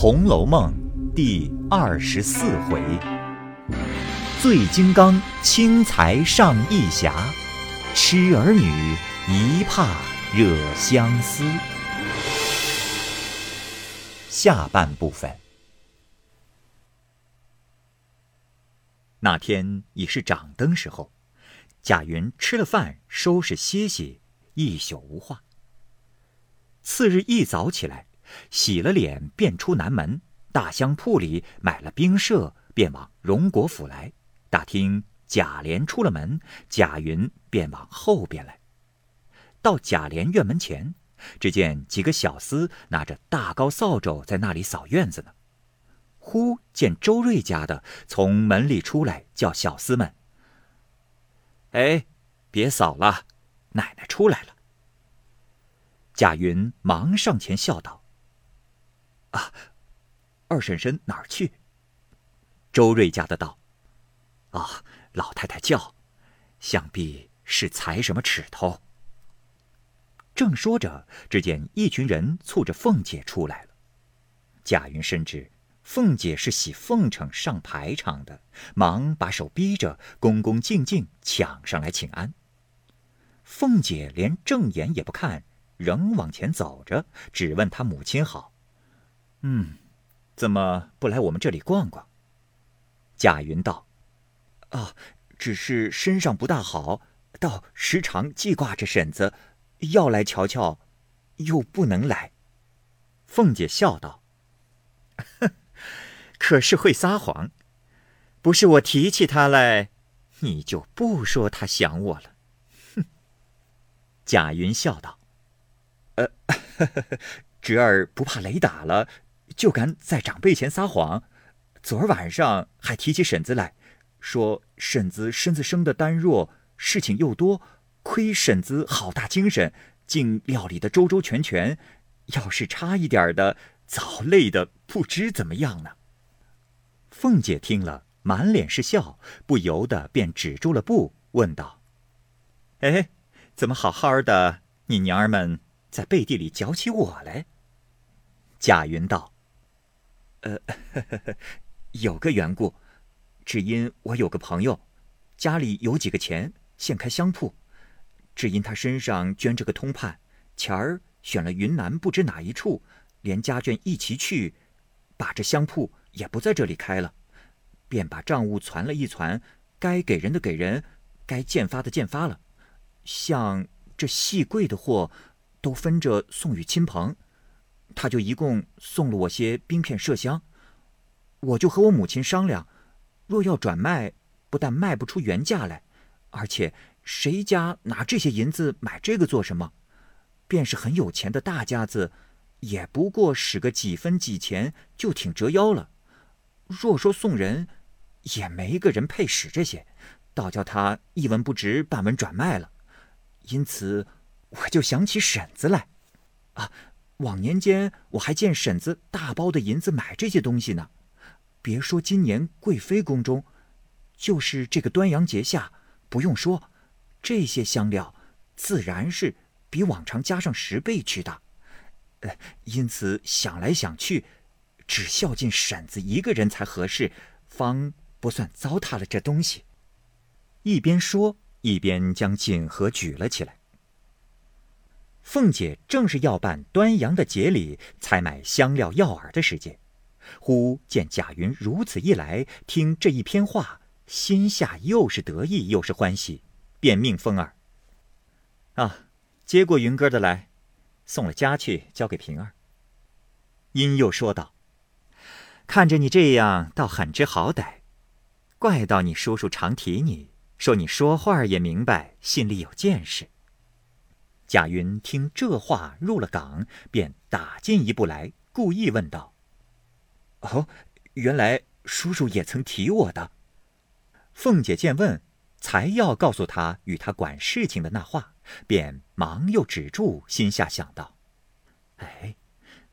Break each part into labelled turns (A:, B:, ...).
A: 红楼梦》第二十四回：醉金刚轻财上义侠，痴儿女一怕惹相思。下半部分。那天已是掌灯时候，贾云吃了饭，收拾歇息，一宿无话。次日一早起来，洗了脸，便出南门，大香铺里买了冰舍，便往荣国府来。打听贾琏出了门，贾云便往后边来。到贾琏院门前，只见几个小厮拿着大高扫帚在那里扫院子呢。忽见周瑞家的从门里出来，叫小厮们：“哎，别扫了，奶奶出来了。”贾云忙上前笑道：“啊，二婶婶哪儿去？”周瑞家的道：“啊，老太太叫，想必是裁什么尺头。”正说着，只见一群人簇着凤姐出来了。贾云深知凤姐是喜奉承上排场的，忙把手逼着，恭恭敬敬抢上来请安。凤姐连正眼也不看。仍往前走着，只问她母亲好。嗯，怎么不来我们这里逛逛？贾云道：“啊，只是身上不大好，倒时常记挂着婶子，要来瞧瞧，又不能来。”凤姐笑道：“，可是会撒谎。不是我提起他来，你就不说他想我了。”哼。贾云笑道。呃，侄儿不怕雷打了，就敢在长辈前撒谎。昨儿晚上还提起婶子来，说婶子身子生的单弱，事情又多，亏婶子好大精神，竟料理的周周全全。要是差一点的，早累的不知怎么样呢。凤姐听了，满脸是笑，不由得便止住了步，问道：“哎，怎么好好的，你娘儿们？”在背地里搅起我来。贾云道：“呃，有个缘故，只因我有个朋友，家里有几个钱，现开香铺。只因他身上捐着个通判，钱儿选了云南不知哪一处，连家眷一齐去，把这香铺也不在这里开了，便把账务攒了一攒，该给人的给人，该建发的建发了。像这细贵的货。”都分着送与亲朋，他就一共送了我些冰片麝香，我就和我母亲商量，若要转卖，不但卖不出原价来，而且谁家拿这些银子买这个做什么？便是很有钱的大家子，也不过使个几分几钱就挺折腰了。若说送人，也没个人配使这些，倒叫他一文不值，半文转卖了。因此。我就想起婶子来，啊，往年间我还见婶子大包的银子买这些东西呢。别说今年贵妃宫中，就是这个端阳节下，不用说，这些香料自然是比往常加上十倍去的。呃，因此想来想去，只孝敬婶子一个人才合适，方不算糟蹋了这东西。一边说，一边将锦盒举了起来。凤姐正是要办端阳的节礼，采买香料药饵的时间，忽见贾云如此一来，听这一篇话，心下又是得意又是欢喜，便命凤儿：“啊，接过云哥的来，送了家去，交给平儿。”因又说道：“看着你这样，倒很知好歹，怪到你叔叔常提你，说你说话也明白，心里有见识。”贾云听这话入了港，便打进一步来，故意问道：“哦，原来叔叔也曾提我的。”凤姐见问，才要告诉他与他管事情的那话，便忙又止住，心下想到：“哎，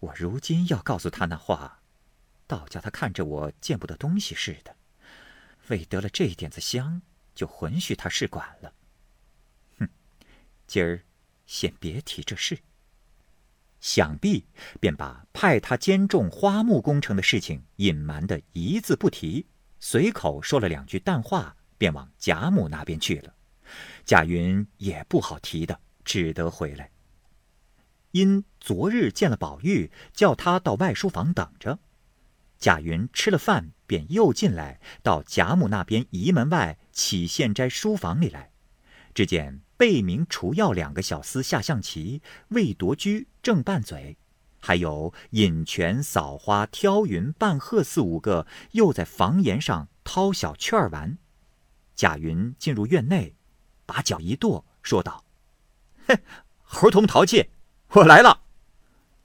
A: 我如今要告诉他那话，倒叫他看着我见不得东西似的。为得了这一点子香，就允许他试管了。哼，今儿。先别提这事。想必便把派他监种花木工程的事情隐瞒的一字不提，随口说了两句淡话，便往贾母那边去了。贾云也不好提的，只得回来。因昨日见了宝玉，叫他到外书房等着。贾云吃了饭，便又进来，到贾母那边仪门外起献斋书房里来。只见贝明、除药两个小厮下象棋，魏夺居正拌嘴，还有引泉、扫花、挑云、半鹤四五个，又在房檐上掏小雀儿玩。贾云进入院内，把脚一跺，说道：“哼，猴童淘气，我来了。”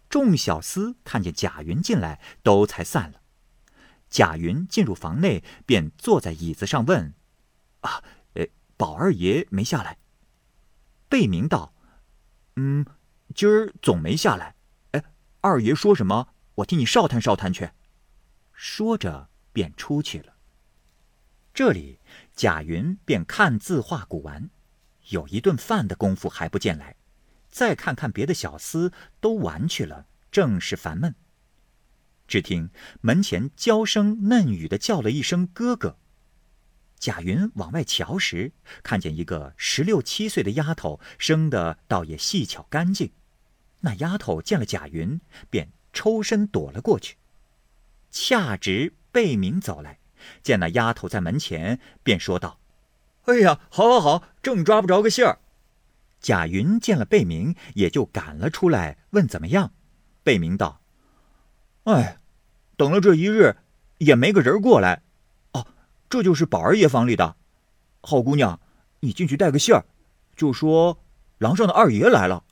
A: 众小厮看见贾云进来，都才散了。贾云进入房内，便坐在椅子上问：“啊，宝二爷没下来？”贝明道：“嗯，今儿总没下来。哎，二爷说什么？我替你少探少探去。”说着便出去了。这里贾云便看字画古玩，有一顿饭的功夫还不见来。再看看别的小厮都玩去了，正是烦闷。只听门前娇声嫩语的叫了一声“哥哥”。贾云往外瞧时，看见一个十六七岁的丫头，生的倒也细巧干净。那丫头见了贾云，便抽身躲了过去。恰值贝明走来，见那丫头在门前，便说道：“哎呀，好，好，好，正抓不着个信儿。”贾云见了贝明，也就赶了出来，问怎么样。贝明道：“哎。”等了这一日，也没个人过来。这就是宝二爷房里的。好姑娘，你进去带个信儿，就说廊上的二爷来了。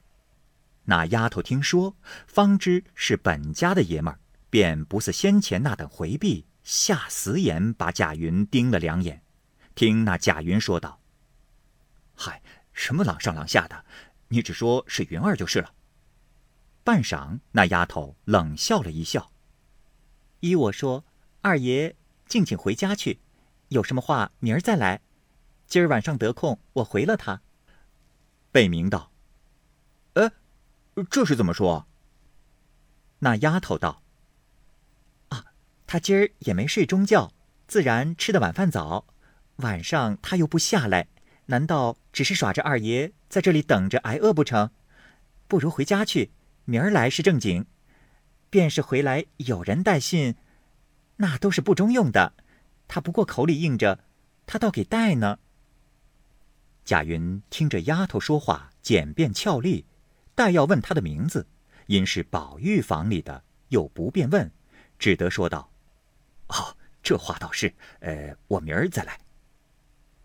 A: 那丫头听说，方知是本家的爷们儿，便不似先前那等回避，下死眼把贾云盯了两眼。听那贾云说道：“嗨，什么廊上廊下的，你只说是云儿就是了。”半晌，那丫头冷笑了一笑。依我说，二爷静静回家去，有什么话明儿再来。今儿晚上得空，我回了他。贝明道：“哎，这是怎么说？”那丫头道：“啊，他今儿也没睡中觉，自然吃的晚饭早。晚上他又不下来，难道只是耍着二爷在这里等着挨饿不成？不如回家去，明儿来是正经。”便是回来有人带信，那都是不中用的。他不过口里应着，他倒给带呢。贾云听着丫头说话简便俏丽，待要问她的名字，因是宝玉房里的，又不便问，只得说道：“哦，这话倒是，呃，我明儿再来。”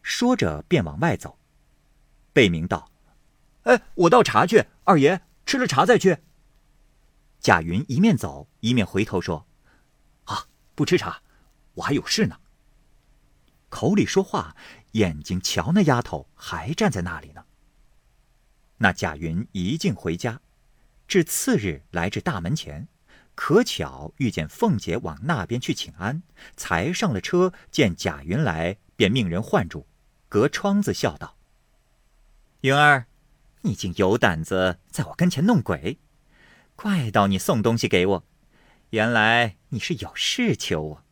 A: 说着便往外走。贝明道：“哎，我倒茶去，二爷吃了茶再去。”贾云一面走一面回头说：“啊，不吃茶，我还有事呢。”口里说话，眼睛瞧那丫头还站在那里呢。那贾云一径回家，至次日来至大门前，可巧遇见凤姐往那边去请安，才上了车，见贾云来，便命人唤住，隔窗子笑道：“云儿，你竟有胆子在我跟前弄鬼！”怪到你送东西给我，原来你是有事求我。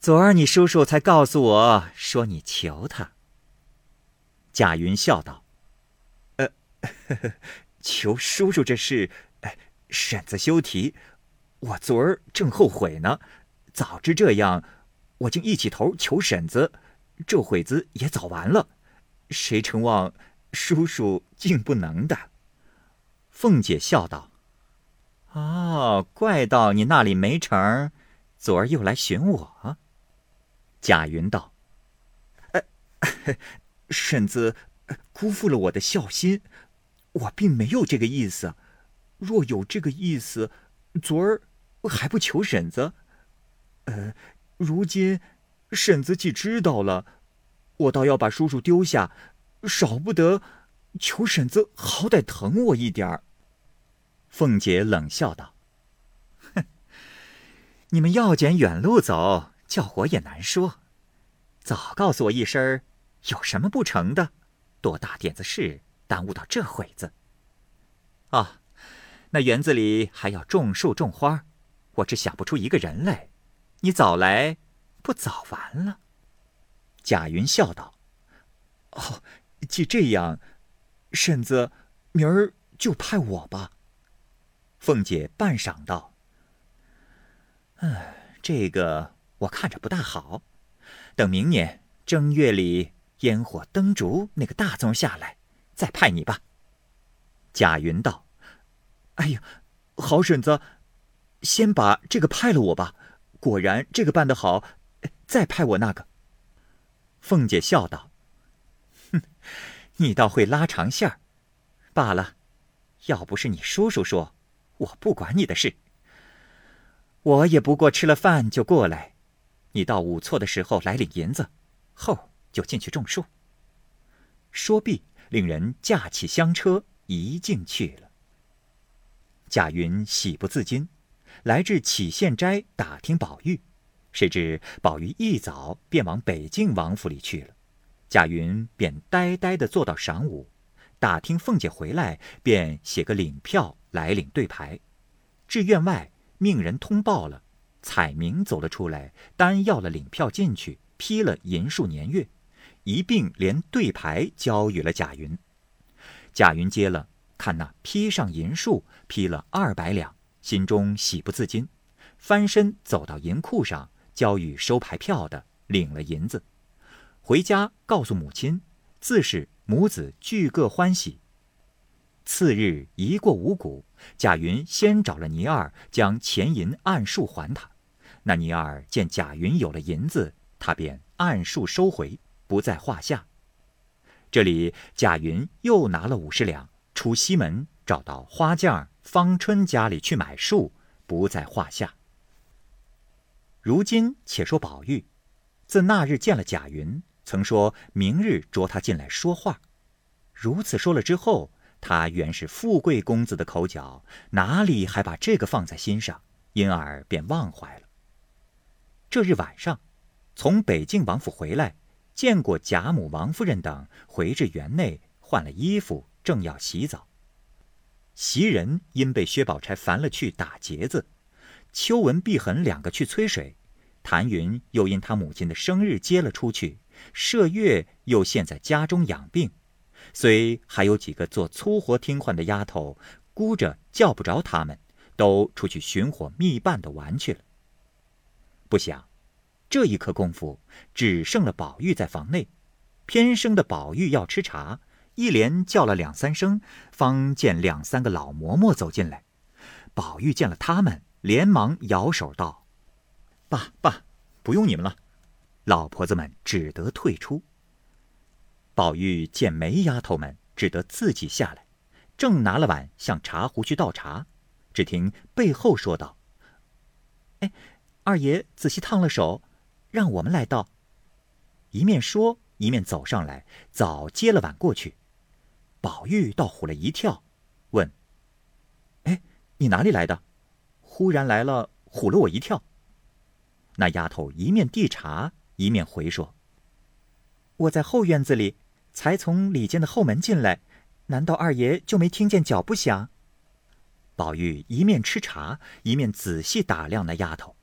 A: 昨儿你叔叔才告诉我说你求他。贾云笑道：“呃，呵 呵求叔叔这事，哎婶子休提。我昨儿正后悔呢，早知这样，我竟一起头求婶子，这会子也早完了。谁成望叔叔竟不能的？”凤姐笑道。哦，怪到你那里没成，昨儿又来寻我。贾云道：“呃，婶子辜负了我的孝心，我并没有这个意思。若有这个意思，昨儿还不求婶子。呃，如今婶子既知道了，我倒要把叔叔丢下，少不得求婶子好歹疼我一点儿。”凤姐冷笑道：“ 哼，你们要捡远路走，叫我也难说。早告诉我一声，有什么不成的？多大点子事，耽误到这会子？啊，那园子里还要种树种花，我只想不出一个人来。你早来，不早完了。”贾云笑道：“
B: 哦，既这样，婶子，明儿就派我吧。”
A: 凤姐半晌道：“嗯，这个我看着不大好。等明年正月里烟火灯烛那个大宗下来，再派你吧。”贾云道：“
B: 哎呀，好婶子，先把这个派了我吧。果然这个办得好，再派我那个。”
A: 凤姐笑道：“哼，你倒会拉长线儿。罢了，要不是你叔叔说，我不管你的事。我也不过吃了饭就过来，你到午错的时候来领银子，后就进去种树。”说毕，令人架起香车。一径去了。贾云喜不自禁，来至启县斋打听宝玉，谁知宝玉一早便往北静王府里去了。贾云便呆呆地坐到晌午，打听凤姐回来，便写个领票来领对牌。至院外，命人通报了，彩明走了出来，单要了领票进去，批了银数年月，一并连对牌交与了贾云。贾云接了，看那批上银数，批了二百两，心中喜不自禁，翻身走到银库上，交与收牌票的，领了银子，回家告诉母亲，自是母子俱各欢喜。次日一过五谷，贾云先找了倪二，将钱银按数还他。那倪二见贾云有了银子，他便按数收回，不在话下。这里贾云又拿了五十两，出西门找到花匠方春家里去买树，不在话下。如今且说宝玉，自那日见了贾云，曾说明日捉他进来说话。如此说了之后，他原是富贵公子的口角，哪里还把这个放在心上，因而便忘怀了。这日晚上，从北静王府回来。见过贾母、王夫人等，回至园内换了衣服，正要洗澡。袭人因被薛宝钗烦了，去打结子；秋纹、碧痕两个去催水；谭云又因他母亲的生日接了出去；麝月又现在家中养病。虽还有几个做粗活听唤的丫头，估着叫不着他们，都出去寻伙觅伴的玩去了。不想。这一刻功夫，只剩了宝玉在房内。偏生的宝玉要吃茶，一连叫了两三声，方见两三个老嬷嬷走进来。宝玉见了他们，连忙摇手道：“爸爸，不用你们了。”老婆子们只得退出。宝玉见没丫头们，只得自己下来，正拿了碗向茶壶去倒茶，只听背后说道：“哎，二爷仔细烫了手。”让我们来倒。一面说，一面走上来，早接了碗过去。宝玉倒唬了一跳，问：“哎，你哪里来的？忽然来了，唬了我一跳。”那丫头一面递茶，一面回说：“我在后院子里，才从里间的后门进来，难道二爷就没听见脚步响？”宝玉一面吃茶，一面仔细打量那丫头。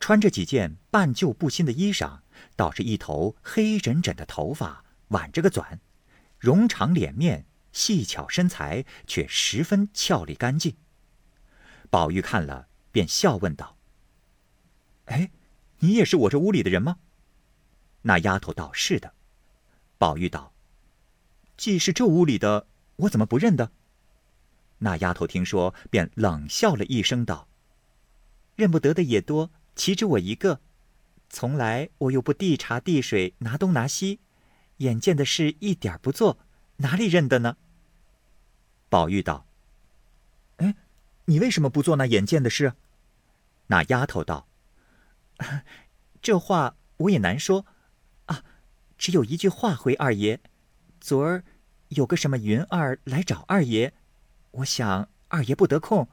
A: 穿着几件半旧不新的衣裳，倒是一头黑枕枕的头发，挽着个纂，容长脸面，细巧身材，却十分俏丽干净。宝玉看了，便笑问道：“哎，你也是我这屋里的人吗？”那丫头道：“是的。”宝玉道：“既是这屋里的，我怎么不认得？”那丫头听说，便冷笑了一声，道：“认不得的也多。”岂止我一个？从来我又不递茶递水，拿东拿西，眼见的事一点不做，哪里认得呢？宝玉道：“哎，你为什么不做那眼见的事？”那丫头道：“ 这话我也难说，啊，只有一句话回二爷。昨儿有个什么云儿来找二爷，我想二爷不得空，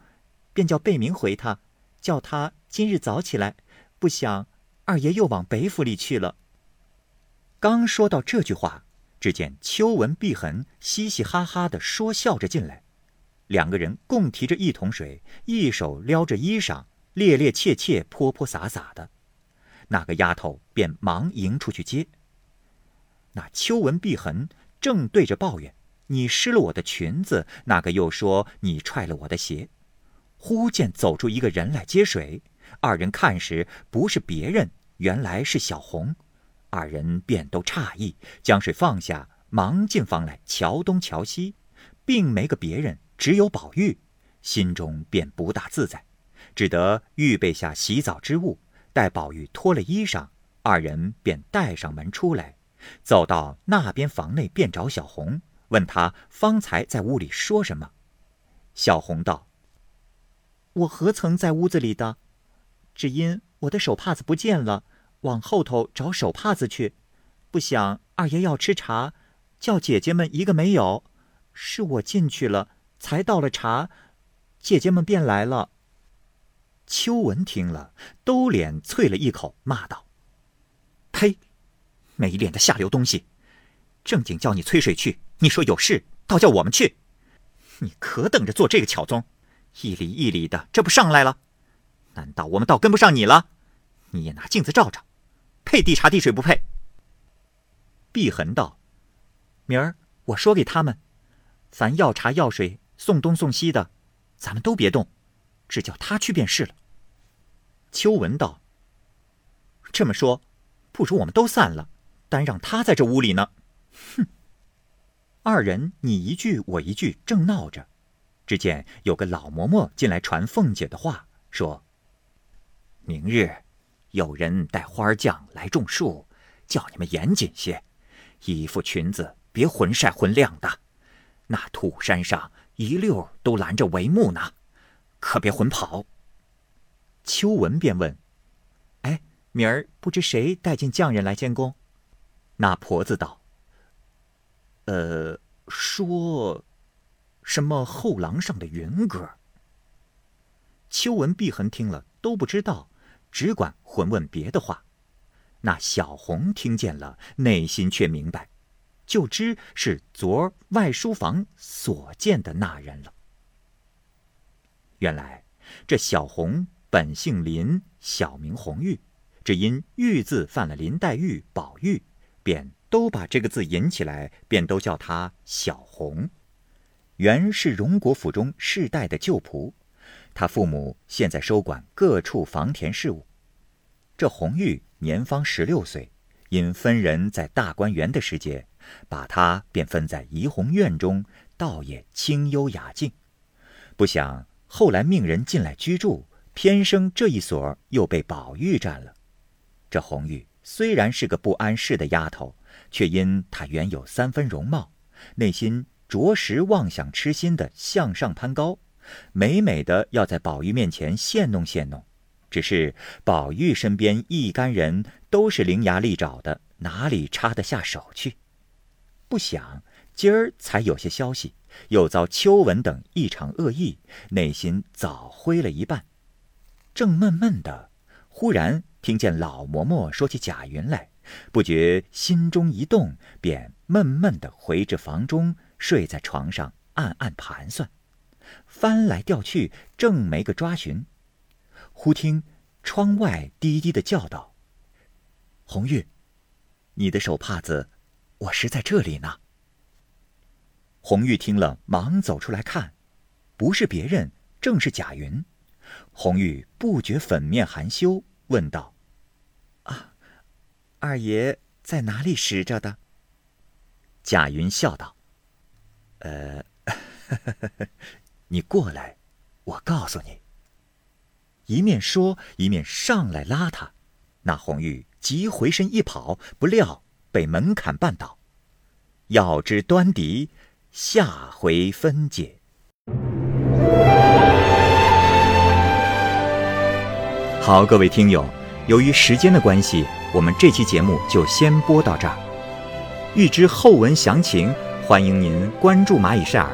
A: 便叫贝明回他，叫他。”今日早起来，不想二爷又往北府里去了。刚说到这句话，只见秋纹碧痕嘻嘻哈哈的说笑着进来。两个人共提着一桶水，一手撩着衣裳，趔趔趄趄、泼泼洒洒的。那个丫头便忙迎出去接。那秋纹碧痕正对着抱怨：“你湿了我的裙子。”那个又说：“你踹了我的鞋。”忽见走出一个人来接水，二人看时不是别人，原来是小红。二人便都诧异，将水放下，忙进房来瞧东瞧西，并没个别人，只有宝玉，心中便不大自在，只得预备下洗澡之物。待宝玉脱了衣裳，二人便带上门出来，走到那边房内，便找小红，问他方才在屋里说什么。小红道：“
B: 我何曾在屋子里的？只因我的手帕子不见了，往后头找手帕子去。不想二爷要吃茶，叫姐姐们一个没有，是我进去了，才倒了茶，姐姐们便来了。”
A: 秋文听了，兜脸啐了一口，骂道：“呸！没脸的下流东西！正经叫你催水去，你说有事，倒叫我们去。你可等着做这个巧宗，一里一里的，这不上来了？难道我们倒跟不上你了？你也拿镜子照照，配递茶递水不配？”碧痕道：“
B: 明儿我说给他们，凡要茶要水送东送西的，咱们都别动。”只叫他去便是了。
A: 秋文道：“这么说，不如我们都散了，单让他在这屋里呢。”哼！二人你一句我一句，正闹着，只见有个老嬷嬷进来传凤姐的话，说：“明日有人带花匠来种树，叫你们严谨些，衣服裙子别混晒混晾的。那土山上一溜都拦着帷幕呢。”可别混跑。秋文便问：“
B: 哎，明儿不知谁带进匠人来监工？”
A: 那婆子道：“呃，说什么后廊上的云哥。”秋文、碧痕听了都不知道，只管混问别的话。那小红听见了，内心却明白，就知是昨儿外书房所见的那人了。原来这小红本姓林，小名红玉，只因“玉”字犯了林黛玉、宝玉，便都把这个字引起来，便都叫她小红。原是荣国府中世代的旧仆，他父母现在收管各处房田事务。这红玉年方十六岁，因分人在大观园的时节，把他便分在怡红院中，倒也清幽雅静。不想。后来命人进来居住，偏生这一所又被宝玉占了。这红玉虽然是个不谙世的丫头，却因她原有三分容貌，内心着实妄想痴心的向上攀高，美美的要在宝玉面前现弄现弄。只是宝玉身边一干人都是伶牙俐爪的，哪里插得下手去？不想今儿才有些消息。又遭秋文等一场恶意，内心早灰了一半。正闷闷的，忽然听见老嬷嬷说起贾云来，不觉心中一动，便闷闷的回至房中，睡在床上，暗暗盘算，翻来调去，正没个抓寻。忽听窗外低低的叫道：“红玉，你的手帕子，我是在这里呢。”红玉听了，忙走出来看，不是别人，正是贾云。红玉不觉粉面含羞，问道：“
B: 啊，二爷在哪里拾着的？”
A: 贾云笑道：“呃，你过来，我告诉你。”一面说，一面上来拉他。那红玉急回身一跑，不料被门槛绊倒。要知端倪。下回分解。好，各位听友，由于时间的关系，我们这期节目就先播到这儿。欲知后文详情，欢迎您关注蚂蚁晒尔，